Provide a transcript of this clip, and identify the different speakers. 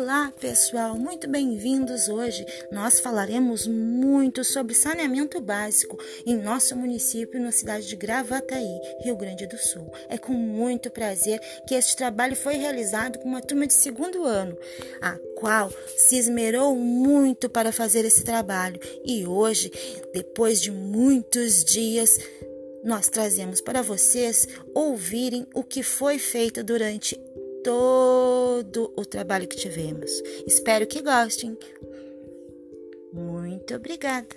Speaker 1: Olá, pessoal, muito bem-vindos hoje. Nós falaremos muito sobre saneamento básico em nosso município, na cidade de Gravataí, Rio Grande do Sul. É com muito prazer que este trabalho foi realizado com uma turma de segundo ano, a qual se esmerou muito para fazer esse trabalho. E hoje, depois de muitos dias, nós trazemos para vocês ouvirem o que foi feito durante todo o trabalho que tivemos. Espero que gostem. Muito obrigada.